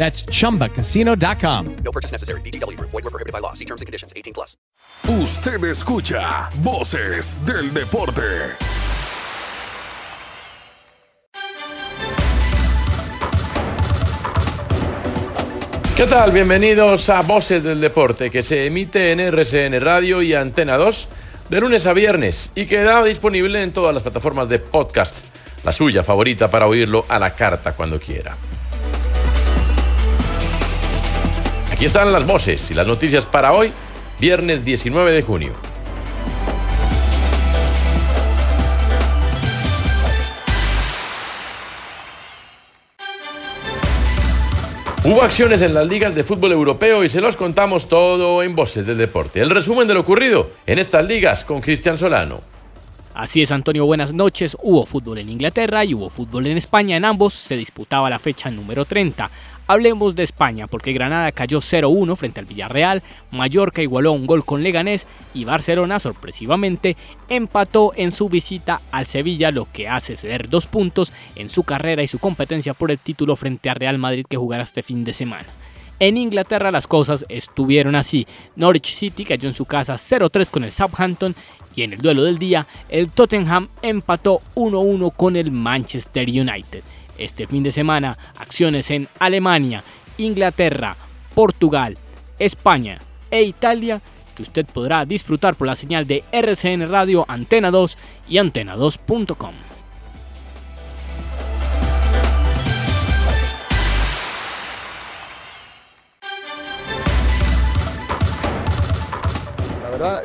That's chumbacasino.com. No purchase necessary. BGW. Void were prohibited by law. See terms and conditions. 18 plus. Usted escucha Voces del Deporte. ¿Qué tal? Bienvenidos a Voces del Deporte, que se emite en RCN Radio y Antena 2 de lunes a viernes y queda disponible en todas las plataformas de podcast, la suya favorita para oírlo a la carta cuando quiera. Aquí están las voces y las noticias para hoy, viernes 19 de junio. Hubo acciones en las ligas de fútbol europeo y se los contamos todo en Voces del Deporte. El resumen de lo ocurrido en estas ligas con Cristian Solano. Así es, Antonio, buenas noches. Hubo fútbol en Inglaterra y hubo fútbol en España. En ambos se disputaba la fecha número 30. Hablemos de España, porque Granada cayó 0-1 frente al Villarreal, Mallorca igualó un gol con Leganés y Barcelona, sorpresivamente, empató en su visita al Sevilla, lo que hace ceder dos puntos en su carrera y su competencia por el título frente a Real Madrid que jugará este fin de semana. En Inglaterra las cosas estuvieron así. Norwich City cayó en su casa 0-3 con el Southampton y en el duelo del día el Tottenham empató 1-1 con el Manchester United. Este fin de semana, acciones en Alemania, Inglaterra, Portugal, España e Italia que usted podrá disfrutar por la señal de RCN Radio Antena 2 y antena2.com. La verdad,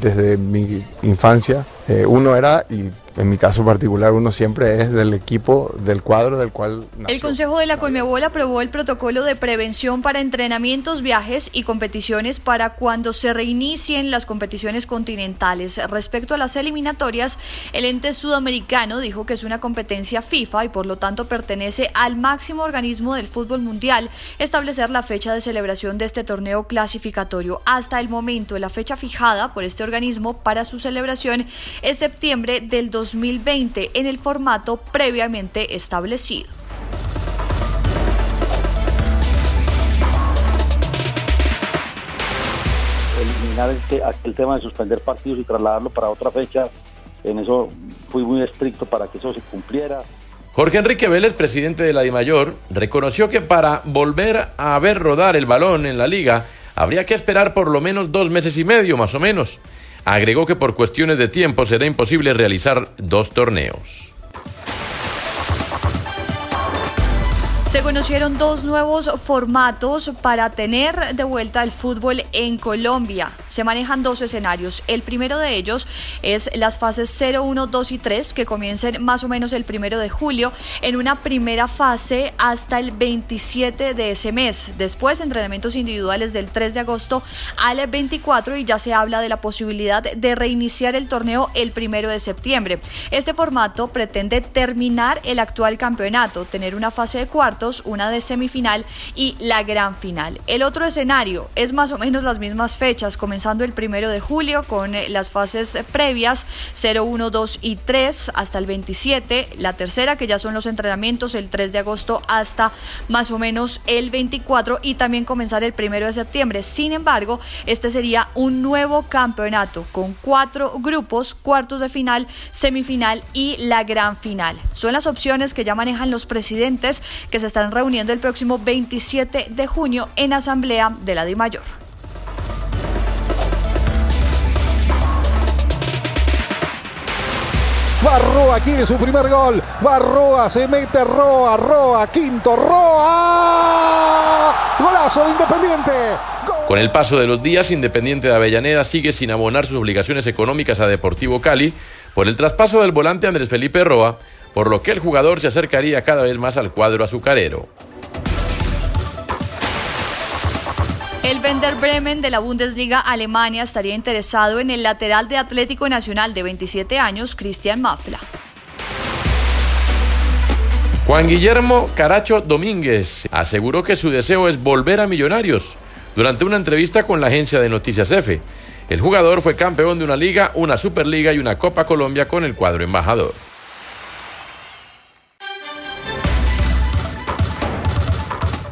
desde mi infancia, eh, uno era y en mi caso particular, uno siempre es del equipo, del cuadro del cual nació. El Consejo de la Conmebol aprobó el protocolo de prevención para entrenamientos, viajes y competiciones para cuando se reinicien las competiciones continentales. Respecto a las eliminatorias, el ente sudamericano dijo que es una competencia FIFA y por lo tanto pertenece al máximo organismo del fútbol mundial establecer la fecha de celebración de este torneo clasificatorio. Hasta el momento, la fecha fijada por este organismo para su celebración es septiembre del 2020 en el formato previamente establecido. Eliminar el, el tema de suspender partidos y trasladarlo para otra fecha, en eso fui muy estricto para que eso se cumpliera. Jorge Enrique Vélez, presidente de la DIMAYOR, reconoció que para volver a ver rodar el balón en la liga habría que esperar por lo menos dos meses y medio, más o menos. Agregó que por cuestiones de tiempo será imposible realizar dos torneos. Se conocieron dos nuevos formatos para tener de vuelta el fútbol en Colombia. Se manejan dos escenarios. El primero de ellos es las fases 0, 1, 2 y 3 que comiencen más o menos el primero de julio en una primera fase hasta el 27 de ese mes. Después entrenamientos individuales del 3 de agosto al 24 y ya se habla de la posibilidad de reiniciar el torneo el primero de septiembre. Este formato pretende terminar el actual campeonato, tener una fase de una de semifinal y la gran final. El otro escenario es más o menos las mismas fechas, comenzando el primero de julio con eh, las fases previas 0, 1, 2 y 3 hasta el 27, la tercera que ya son los entrenamientos el 3 de agosto hasta más o menos el 24 y también comenzar el primero de septiembre. Sin embargo, este sería un nuevo campeonato con cuatro grupos, cuartos de final, semifinal y la gran final. Son las opciones que ya manejan los presidentes que se están reuniendo el próximo 27 de junio en asamblea de la DIMAYOR. Barroa quiere su primer gol. Barroa se mete Roa, Roa, quinto, Roa. Golazo de Independiente. Con el paso de los días, Independiente de Avellaneda sigue sin abonar sus obligaciones económicas a Deportivo Cali por el traspaso del volante Andrés Felipe Roa por lo que el jugador se acercaría cada vez más al cuadro azucarero. El Werder Bremen de la Bundesliga Alemania estaría interesado en el lateral de Atlético Nacional de 27 años, Christian Mafla. Juan Guillermo Caracho Domínguez aseguró que su deseo es volver a Millonarios durante una entrevista con la agencia de noticias EFE. El jugador fue campeón de una liga, una Superliga y una Copa Colombia con el cuadro embajador.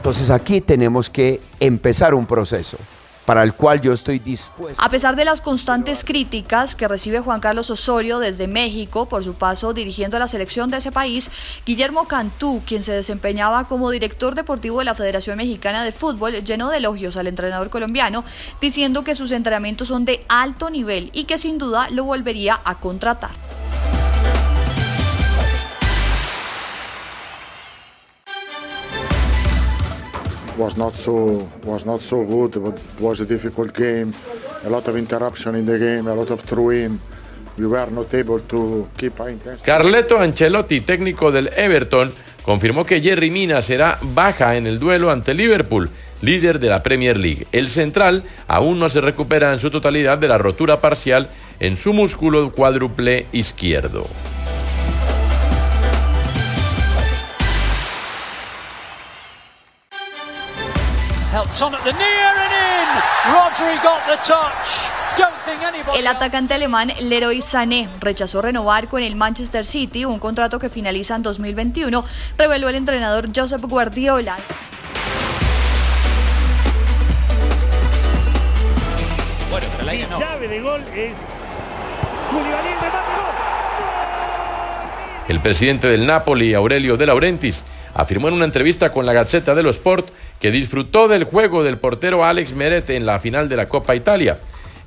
Entonces aquí tenemos que empezar un proceso para el cual yo estoy dispuesto. A pesar de las constantes críticas que recibe Juan Carlos Osorio desde México por su paso dirigiendo a la selección de ese país, Guillermo Cantú, quien se desempeñaba como director deportivo de la Federación Mexicana de Fútbol, llenó de elogios al entrenador colombiano, diciendo que sus entrenamientos son de alto nivel y que sin duda lo volvería a contratar. Was not so was not so good. It was a difficult game, a lot of interruption in the game, a lot of throw-in. We were not able to keep our intensity. Carleto Ancelotti, técnico del Everton, confirmó que Jerry Mina será baja en el duelo ante Liverpool, líder de la Premier League. El central aún no se recupera en su totalidad de la rotura parcial en su músculo cuádruple izquierdo. El atacante alemán Leroy Sané rechazó renovar con el Manchester City un contrato que finaliza en 2021, reveló el entrenador Joseph Guardiola. Bueno, pero la no. llave de gol es El presidente del Napoli, Aurelio De Laurentiis, afirmó en una entrevista con la Gazzetta dello Sport que disfrutó del juego del portero Alex Meret en la final de la Copa Italia.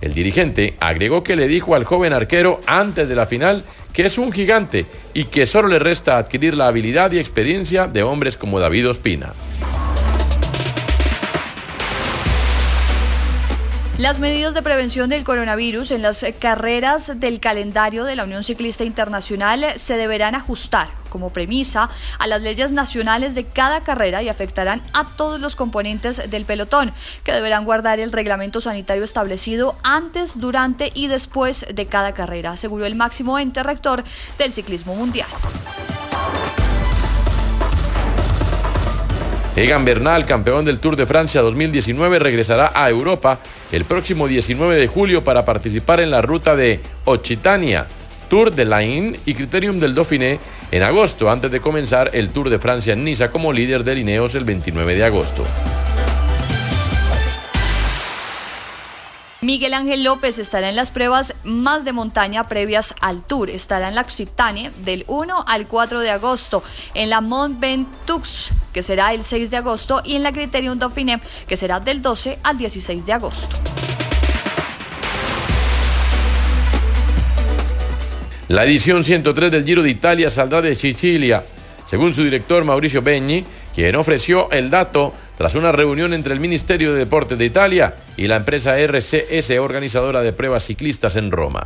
El dirigente agregó que le dijo al joven arquero antes de la final que es un gigante y que solo le resta adquirir la habilidad y experiencia de hombres como David Ospina. Las medidas de prevención del coronavirus en las carreras del calendario de la Unión Ciclista Internacional se deberán ajustar como premisa a las leyes nacionales de cada carrera y afectarán a todos los componentes del pelotón, que deberán guardar el reglamento sanitario establecido antes, durante y después de cada carrera, aseguró el máximo ente rector del ciclismo mundial. Egan Bernal, campeón del Tour de Francia 2019, regresará a Europa el próximo 19 de julio para participar en la ruta de Occitania, Tour de Lain y Criterium del Dauphiné en agosto, antes de comenzar el Tour de Francia en Niza como líder de Lineos el 29 de agosto. Miguel Ángel López estará en las pruebas más de montaña previas al Tour. Estará en la Occitanie del 1 al 4 de agosto, en la Mont Ventoux, que será el 6 de agosto, y en la Criterium Dauphiné, que será del 12 al 16 de agosto. La edición 103 del Giro de Italia saldrá de Sicilia, según su director Mauricio Begni, quien ofreció el dato tras una reunión entre el Ministerio de Deportes de Italia y la empresa RCS, organizadora de pruebas ciclistas en Roma.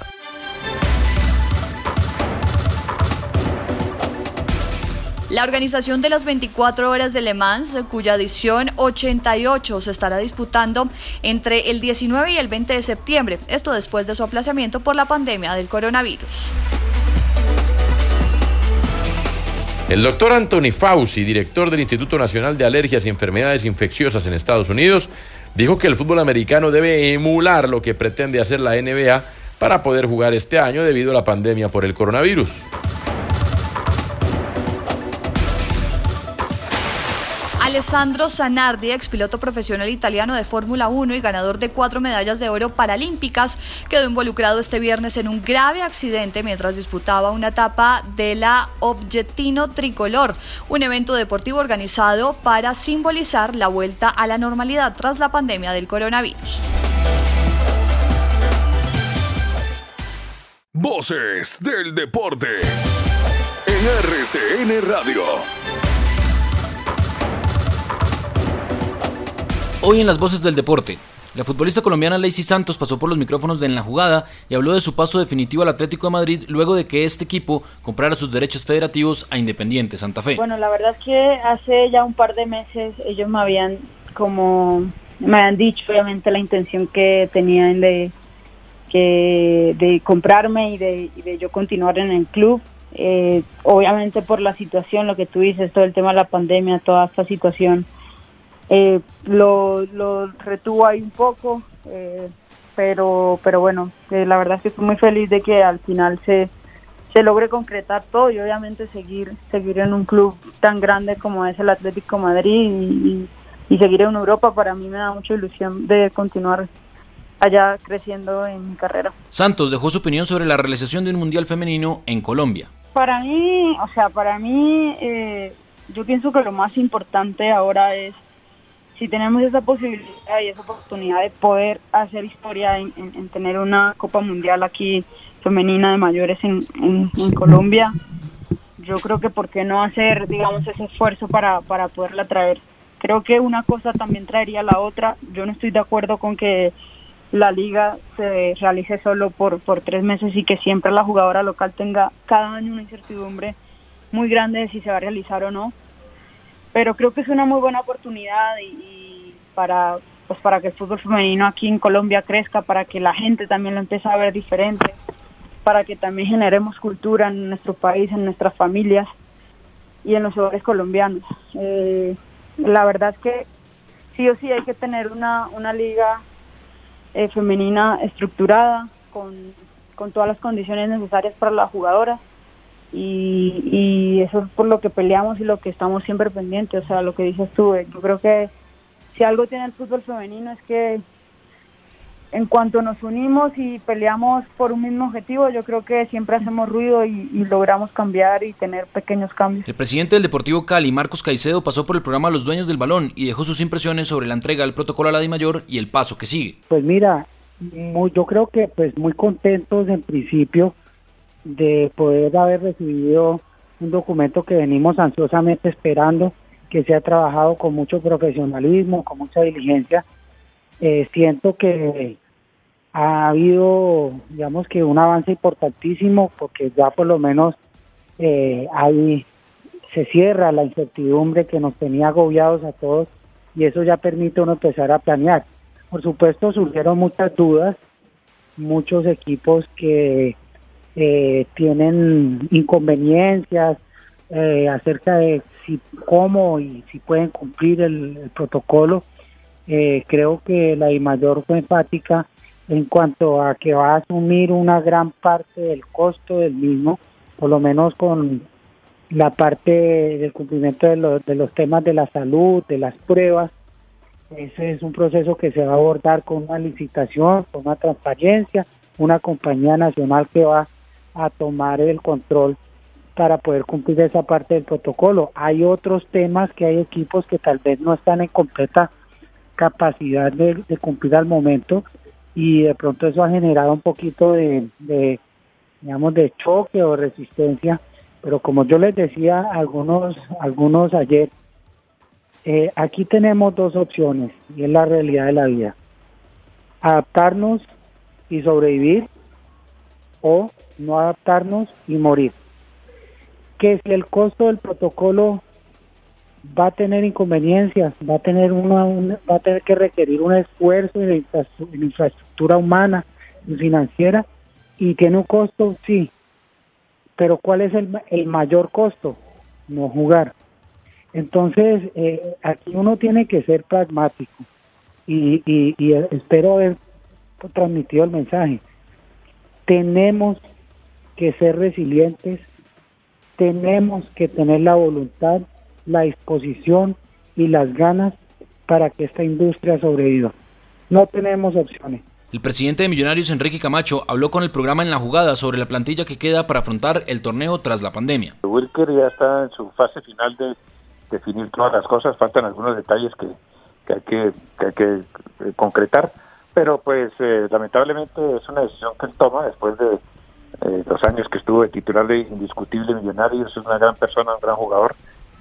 La organización de las 24 horas de Le Mans, cuya edición 88 se estará disputando entre el 19 y el 20 de septiembre, esto después de su aplazamiento por la pandemia del coronavirus. El doctor Anthony Fauci, director del Instituto Nacional de Alergias y Enfermedades Infecciosas en Estados Unidos, dijo que el fútbol americano debe emular lo que pretende hacer la NBA para poder jugar este año debido a la pandemia por el coronavirus. Alessandro Zanardi, expiloto profesional italiano de Fórmula 1 y ganador de cuatro medallas de oro paralímpicas, quedó involucrado este viernes en un grave accidente mientras disputaba una etapa de la Objettino Tricolor, un evento deportivo organizado para simbolizar la vuelta a la normalidad tras la pandemia del coronavirus. Voces del deporte. En RCN Radio. Hoy en las Voces del Deporte. La futbolista colombiana Lacey Santos pasó por los micrófonos de En la Jugada y habló de su paso definitivo al Atlético de Madrid luego de que este equipo comprara sus derechos federativos a Independiente Santa Fe. Bueno, la verdad es que hace ya un par de meses ellos me habían como me habían dicho obviamente la intención que tenían de que de comprarme y de, yo continuar en el club. Eh, obviamente por la situación, lo que tú dices, todo el tema de la pandemia, toda esta situación eh, lo, lo retuvo ahí un poco, eh, pero, pero bueno, eh, la verdad es que estoy muy feliz de que al final se, se logre concretar todo y obviamente seguir, seguir en un club tan grande como es el Atlético Madrid y, y seguir en Europa para mí me da mucha ilusión de continuar allá creciendo en mi carrera. Santos dejó su opinión sobre la realización de un Mundial Femenino en Colombia. Para mí, o sea, para mí, eh, yo pienso que lo más importante ahora es si tenemos esa posibilidad y esa oportunidad de poder hacer historia en, en- en tener una Copa Mundial aquí femenina de mayores en, en- en Colombia, yo creo que por qué no hacer, digamos, ese esfuerzo para, para poderla traer. Creo que una cosa también traería la otra. Yo no estoy de acuerdo con que la liga se realice solo por, por tres meses y que siempre la jugadora local tenga cada año una incertidumbre muy grande de si se va a realizar o no pero creo que es una muy buena oportunidad y, para pues para que el fútbol femenino aquí en Colombia crezca, para que la gente también lo empiece a ver diferente, para que también generemos cultura en nuestro país, en nuestras familias y en los hogares colombianos. Eh, la verdad es que sí o sí hay que tener una, una liga eh, femenina estructurada con, con todas las condiciones necesarias para las jugadoras y, y eso es por lo que peleamos y lo que estamos siempre pendientes, o sea, lo que dices tú, eh, yo creo que si algo tiene el fútbol femenino es que en cuanto nos unimos y peleamos por un mismo objetivo, yo creo que siempre hacemos ruido y, y logramos cambiar y tener pequeños cambios. El presidente del Deportivo Cali, Marcos Caicedo, pasó por el programa Los Dueños del Balón y dejó sus impresiones sobre la entrega del protocolo a la Mayor y el paso que sigue. Pues mira, muy, yo creo que pues muy contentos en principio de poder haber recibido un documento que venimos ansiosamente esperando, que se ha trabajado con mucho profesionalismo, con mucha diligencia. Eh, siento que ha habido, digamos que un avance importantísimo, porque ya por lo menos eh, ahí se cierra la incertidumbre que nos tenía agobiados a todos y eso ya permite uno empezar a planear. Por supuesto surgieron muchas dudas, muchos equipos que eh, tienen inconveniencias eh, acerca de si cómo y si pueden cumplir el, protocolo. Eh, creo que la mayor fue enfática en cuanto a que va a asumir una gran parte del costo del mismo, por lo menos con la parte del cumplimiento de, los de los temas de la salud, de las pruebas. Ese es un proceso que se va a abordar con una licitación, con una transparencia, una compañía nacional que va a tomar el control para poder cumplir esa parte del protocolo. Hay otros temas que hay equipos que tal vez no están en completa capacidad de, cumplir al momento y de pronto eso ha generado un poquito de, digamos de choque o resistencia pero como yo les decía algunos algunos ayer eh, aquí tenemos dos opciones y es la realidad de la vida adaptarnos y sobrevivir o no adaptarnos y morir que si el costo del protocolo va a tener inconveniencias, va a tener una, una- va a tener que requerir un esfuerzo en, infraestructura humana y financiera y tiene un costo, sí, pero ¿cuál es el, el mayor costo? No jugar. Entonces, eh, aquí uno tiene que ser pragmático y, y, y espero haber transmitido el mensaje. Tenemos que ser resilientes, tenemos que tener la voluntad, la disposición y las ganas para que esta industria sobreviva. No tenemos opciones. El presidente de Millonarios, Enrique Camacho, habló con el programa En la Jugada sobre la plantilla que queda para afrontar el torneo tras la pandemia. Wilker ya está en su fase final de definir todas las cosas, faltan algunos detalles que, que hay que, que hay que eh, concretar, pero pues eh, lamentablemente es una decisión que él toma después de eh, los años que estuvo de titular de indiscutible millonario, es una gran persona, un gran jugador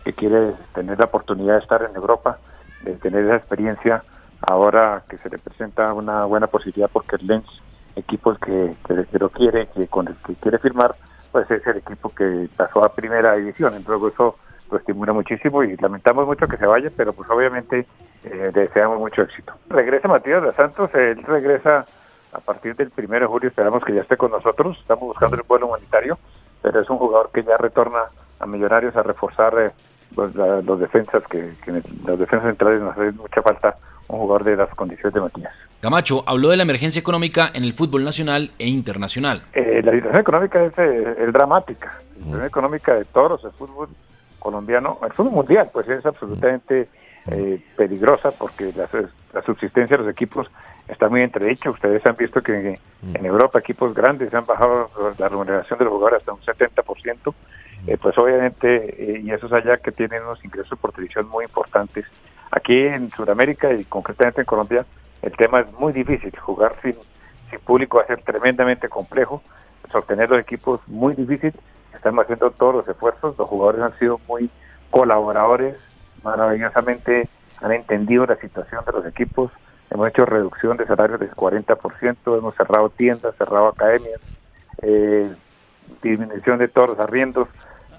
que quiere tener la oportunidad de estar en Europa, de tener esa experiencia ahora que se le presenta una buena posibilidad porque el Lens, equipo que, que, lo quiere, que con el que quiere firmar, pues es el equipo que pasó a primera división, entonces eso lo estimula muchísimo y lamentamos mucho que se vaya, pero pues obviamente eh, deseamos mucho éxito. Regresa Matías de Santos, él regresa a partir del primero de julio, esperamos que ya esté con nosotros, estamos buscando el vuelo humanitario, pero es un jugador que ya retorna a Millonarios a reforzar eh, pues, los defensas, que, los defensas centrales nos hace mucha falta un jugador de las condiciones de Matías. Camacho habló de la emergencia económica en el fútbol nacional e internacional. Eh, la situación económica es, es dramática, la situación económica de todos el fútbol colombiano, el fútbol mundial, pues es absolutamente eh, peligrosa porque la, la, subsistencia de los equipos está muy entredicha. Ustedes han visto que en, Europa equipos grandes han bajado la remuneración de los jugadores hasta un 70%, eh, pues obviamente, eh, y eso es allá que tienen unos ingresos por televisión muy importantes. Aquí en Sudamérica y concretamente en Colombia, el tema es muy difícil. Jugar sin, sin público va a ser tremendamente complejo, sostener los equipos muy difícil. Estamos haciendo todos los esfuerzos, los jugadores han sido muy colaboradores, maravillosamente han entendido la situación de los equipos, hemos hecho reducción de salarios del 40%, hemos cerrado tiendas, cerrado academias, eh, disminución de todos los arriendos,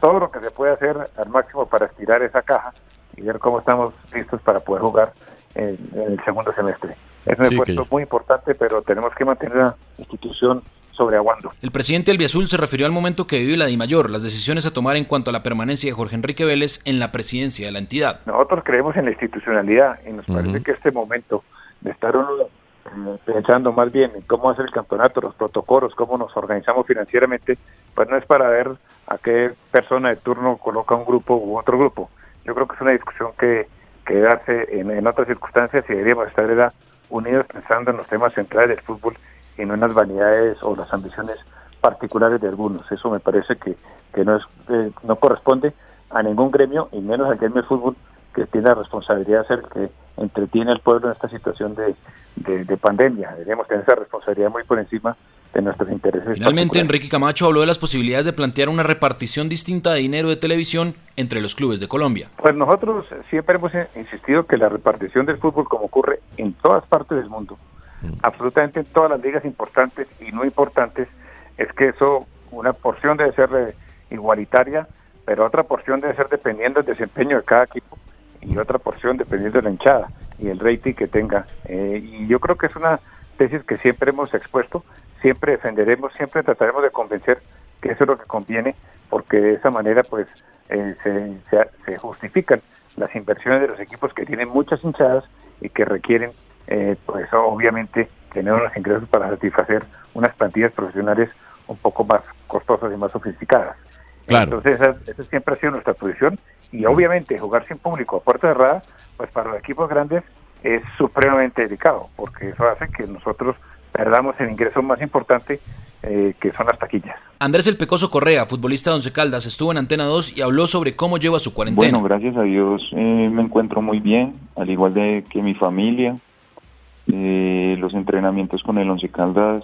todo lo que se puede hacer al máximo para estirar esa caja y ver cómo estamos listos para poder jugar en, el segundo semestre. Es un esfuerzo muy importante, pero tenemos que mantener la institución sobreaguando. El presidente Albiazul se refirió al momento que vive la DIMAYOR, las decisiones a tomar en cuanto a la permanencia de Jorge Enrique Vélez en la presidencia de la entidad. Nosotros creemos en la institucionalidad y nos parece que este momento de estar eh, pensando más bien en cómo hacer el campeonato, los protocolos, cómo nos organizamos financieramente, pues no es para ver a qué persona de turno coloca un grupo u otro grupo. Yo creo que es una discusión que, que darse en, otras circunstancias y deberíamos estar unidos pensando en los temas centrales del fútbol y no en las vanidades o las ambiciones particulares de algunos. Eso me parece que, que no, es, eh, no corresponde a ningún gremio, y menos al gremio de fútbol, que tiene la responsabilidad de ser que entretiene al pueblo en esta situación de, de, pandemia. Deberíamos tener esa responsabilidad muy por encima de nuestros intereses. Finalmente, Enrique Camacho habló de las posibilidades de plantear una repartición distinta de dinero de televisión entre los clubes de Colombia. Pues nosotros siempre hemos insistido que la repartición del fútbol, como ocurre en todas partes del mundo, absolutamente en todas las ligas importantes y no importantes, es que eso, una porción debe ser eh, igualitaria, pero otra porción debe ser dependiendo del desempeño de cada equipo y otra porción dependiendo de la hinchada y el rating que tenga. Eh, y yo creo que es una tesis que siempre hemos expuesto, siempre defenderemos, siempre trataremos de convencer que eso es lo que conviene, porque de esa manera pues eh, se, se justifican las inversiones de los equipos que tienen muchas hinchadas y que requieren eh, pues obviamente tener unos ingresos para satisfacer unas plantillas profesionales un poco más costosas y más sofisticadas. Entonces esa, siempre ha sido nuestra posición y obviamente jugar sin público a puerta cerrada, pues para los equipos grandes es supremamente delicado, porque eso hace que nosotros perdamos el ingreso más importante eh, que son las taquillas. Andrés El Pecoso Correa, futbolista de Once Caldas, estuvo en Antena 2 y habló sobre cómo lleva su cuarentena. Bueno, gracias a Dios eh, me encuentro muy bien, al igual de que mi familia. Eh, los entrenamientos con el Once Caldas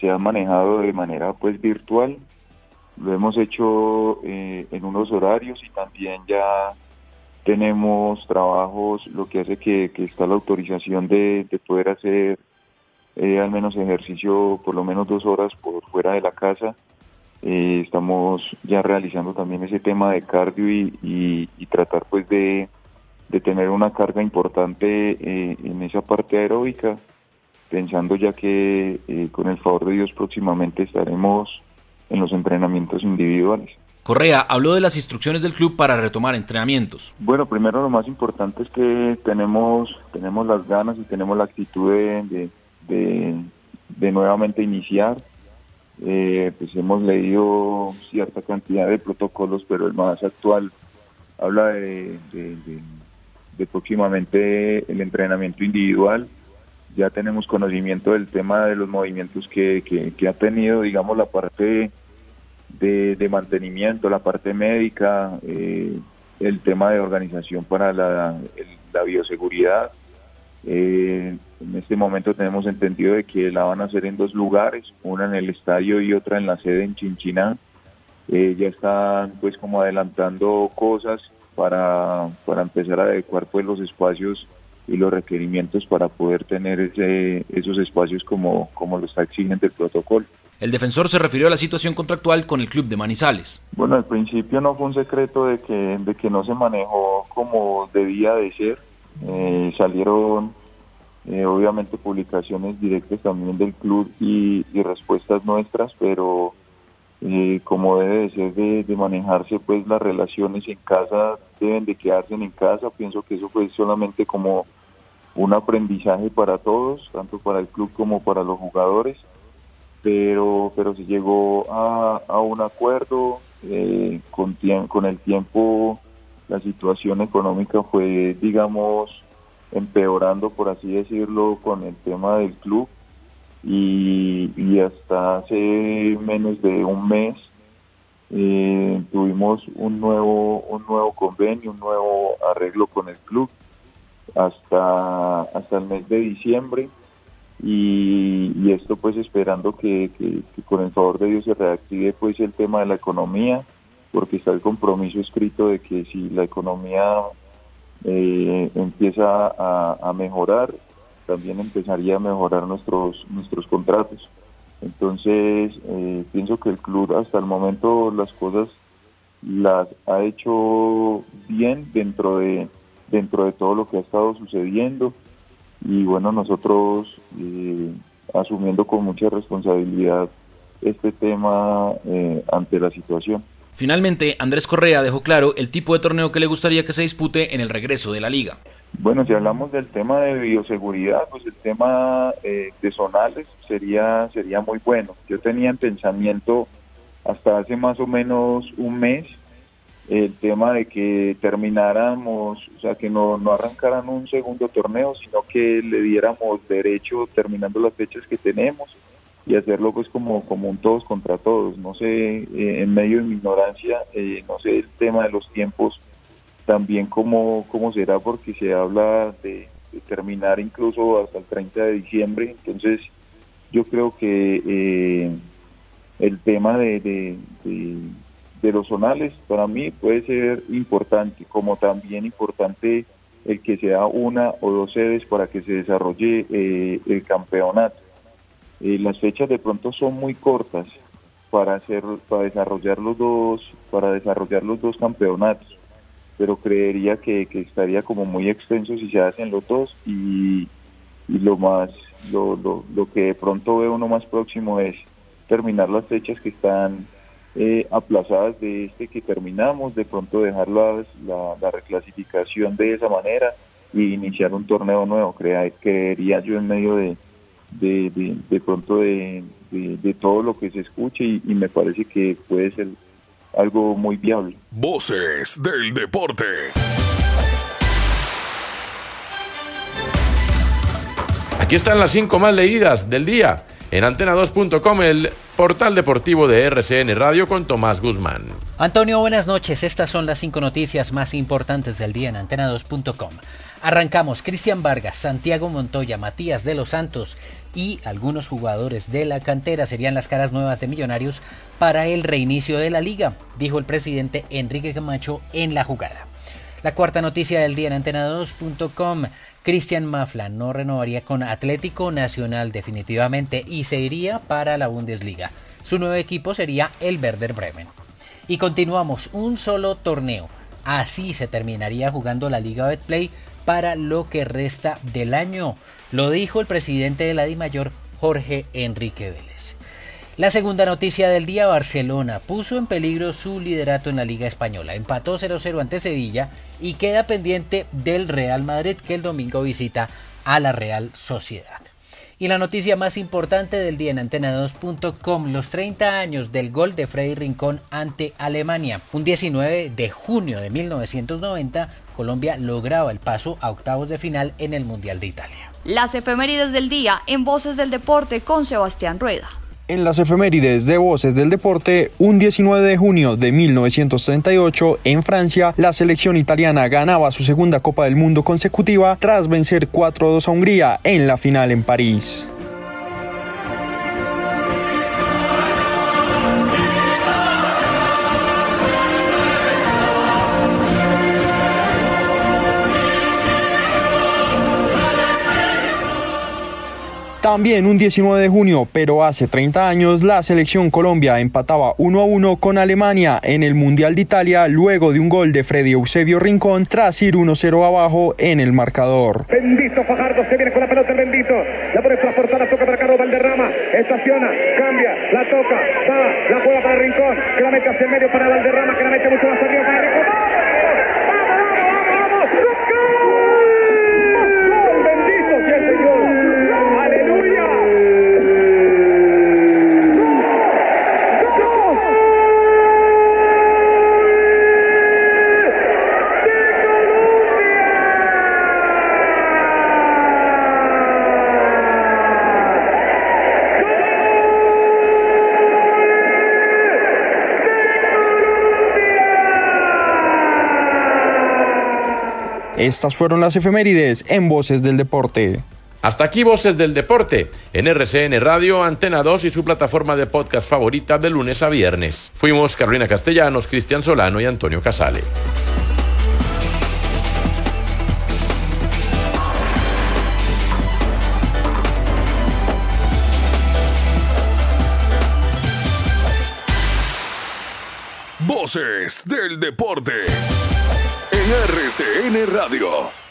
se han manejado de manera pues virtual. Lo hemos hecho eh, en unos horarios y también ya tenemos trabajos, lo que hace que, está la autorización de, poder hacer eh, al menos ejercicio por lo menos dos horas por fuera de la casa. estamos ya realizando también ese tema de cardio y tratar pues de, de tener una carga importante eh, en esa parte aeróbica, pensando ya que eh, con el favor de Dios próximamente estaremos en los entrenamientos individuales. Correa habló de las instrucciones del club para retomar entrenamientos. Bueno, primero lo más importante es que tenemos, tenemos las ganas y tenemos la actitud de, de, nuevamente iniciar. Eh, pues hemos leído cierta cantidad de protocolos, pero el más actual habla de, de próximamente el entrenamiento individual. Ya tenemos conocimiento del tema de los movimientos que, que, ha tenido, digamos, la parte de, mantenimiento, la parte médica, eh, el tema de organización para la, la bioseguridad. Eh, En este momento tenemos entendido de que la van a hacer en dos lugares, una en el estadio y otra en la sede en Chinchiná. Eh, ya están pues como adelantando cosas para, para empezar a adecuar pues los espacios y los requerimientos para poder tener ese, esos espacios como, como lo está exigiendo el protocolo. El defensor se refirió a la situación contractual con el club de Manizales. Bueno, al principio no fue un secreto de que, de que no se manejó como debía de ser. Eh, salieron eh, obviamente publicaciones directas también del club y, y respuestas nuestras, pero eh, como debe de ser de, de, manejarse pues las relaciones en casa deben de quedarse en casa pienso que eso fue solamente como un aprendizaje para todos tanto para el club como para los jugadores pero pero se llegó a, un acuerdo eh, con con el tiempo la situación económica fue digamos empeorando por así decirlo con el tema del club y, hasta hace menos de un mes eh, tuvimos un nuevo un nuevo convenio, un nuevo arreglo con el club hasta hasta el mes de diciembre y, esto pues esperando que, con el favor de Dios se reactive pues el tema de la economía porque está el compromiso escrito de que si la economía eh, empieza a mejorar también empezaría a mejorar nuestros, nuestros contratos. Entonces, eh, pienso que el club hasta el momento las cosas las ha hecho bien dentro de, dentro de todo lo que ha estado sucediendo y bueno, nosotros eh, asumiendo con mucha responsabilidad este tema eh, ante la situación. Finalmente, Andrés Correa dejó claro el tipo de torneo que le gustaría que se dispute en el regreso de la liga. Bueno, si hablamos del tema de bioseguridad, pues el tema eh, de zonales sería, sería muy bueno. Yo tenía en pensamiento hasta hace más o menos un mes el tema de que termináramos, o sea, que no, no arrancaran un segundo torneo, sino que le diéramos derecho terminando las fechas que tenemos y hacerlo pues como, como un todos contra todos. No sé, eh, en medio de mi ignorancia, eh, no sé el tema de los tiempos también cómo, cómo será porque se habla de, terminar incluso hasta el 30 de diciembre, entonces yo creo que eh, el tema de, de, de, los zonales para mí puede ser importante, como también importante el que sea una o dos sedes para que se desarrolle eh, el campeonato. Eh, las fechas de pronto son muy cortas para hacer para desarrollar los dos para desarrollar los dos campeonatos pero creería que, estaría como muy extenso si se hacen los dos y, lo más lo, lo, que de pronto veo uno más próximo es terminar las fechas que están eh, aplazadas de este que terminamos, de pronto dejar la, la, reclasificación de esa manera y iniciar un torneo nuevo, Crea, creería yo en medio de, de, de, pronto de, de, todo lo que se escuche y, y me parece que puede ser algo muy viable. Voces del deporte. Aquí están las cinco más leídas del día en antena2.com, el portal deportivo de RCN Radio con Tomás Guzmán. Antonio, buenas noches. Estas son las cinco noticias más importantes del día en antena2.com. Arrancamos. Cristian Vargas, Santiago Montoya, Matías de los Santos y algunos jugadores de la cantera serían las caras nuevas de Millonarios para el reinicio de la liga, dijo el presidente Enrique Camacho en la jugada. La cuarta noticia del día en antena2.com. Cristian Mafla no renovaría con Atlético Nacional definitivamente y se iría para la Bundesliga. Su nuevo equipo sería el Werder Bremen. Y continuamos, un solo torneo. Así se terminaría jugando la Liga Betplay para lo que resta del año. Lo dijo el presidente de la DIMAYOR, Jorge Enrique Vélez. La segunda noticia del día, Barcelona puso en peligro su liderato en la Liga Española. Empató 0-0 ante Sevilla y queda pendiente del Real Madrid que el domingo visita a la Real Sociedad. Y la noticia más importante del día en antena2.com, los 30 años del gol de Freddy Rincón ante Alemania. Un 19 de junio de 1990, Colombia lograba el paso a octavos de final en el Mundial de Italia. Las efemérides del día en Voces del Deporte con Sebastián Rueda. En las efemérides de Voces del Deporte, un 19 de junio de 1938, en Francia, la selección italiana ganaba su segunda Copa del Mundo consecutiva tras vencer 4-2 a Hungría en la final en París. También un 19 de junio, pero hace 30 años, la selección Colombia empataba 1 a 1 con Alemania en el Mundial de Italia luego de un gol de Freddy Eusebio Rincón tras ir 1-0 abajo en el marcador. Bendito Fajardo se viene con la pelota el bendito. La pone transportada, toca para Carlos Valderrama. Estaciona, cambia, la toca, va, la juega para Rincón, que la mete hacia el medio para Valderrama, que la mete mucho más arriba para Rincón. Estas fueron las efemérides en Voces del Deporte. Hasta aquí Voces del Deporte, en RCN Radio, Antena 2 y su plataforma de podcast favorita de lunes a viernes. Fuimos Carolina Castellanos, Cristian Solano y Antonio Casale. Voces del Deporte RCN Radio.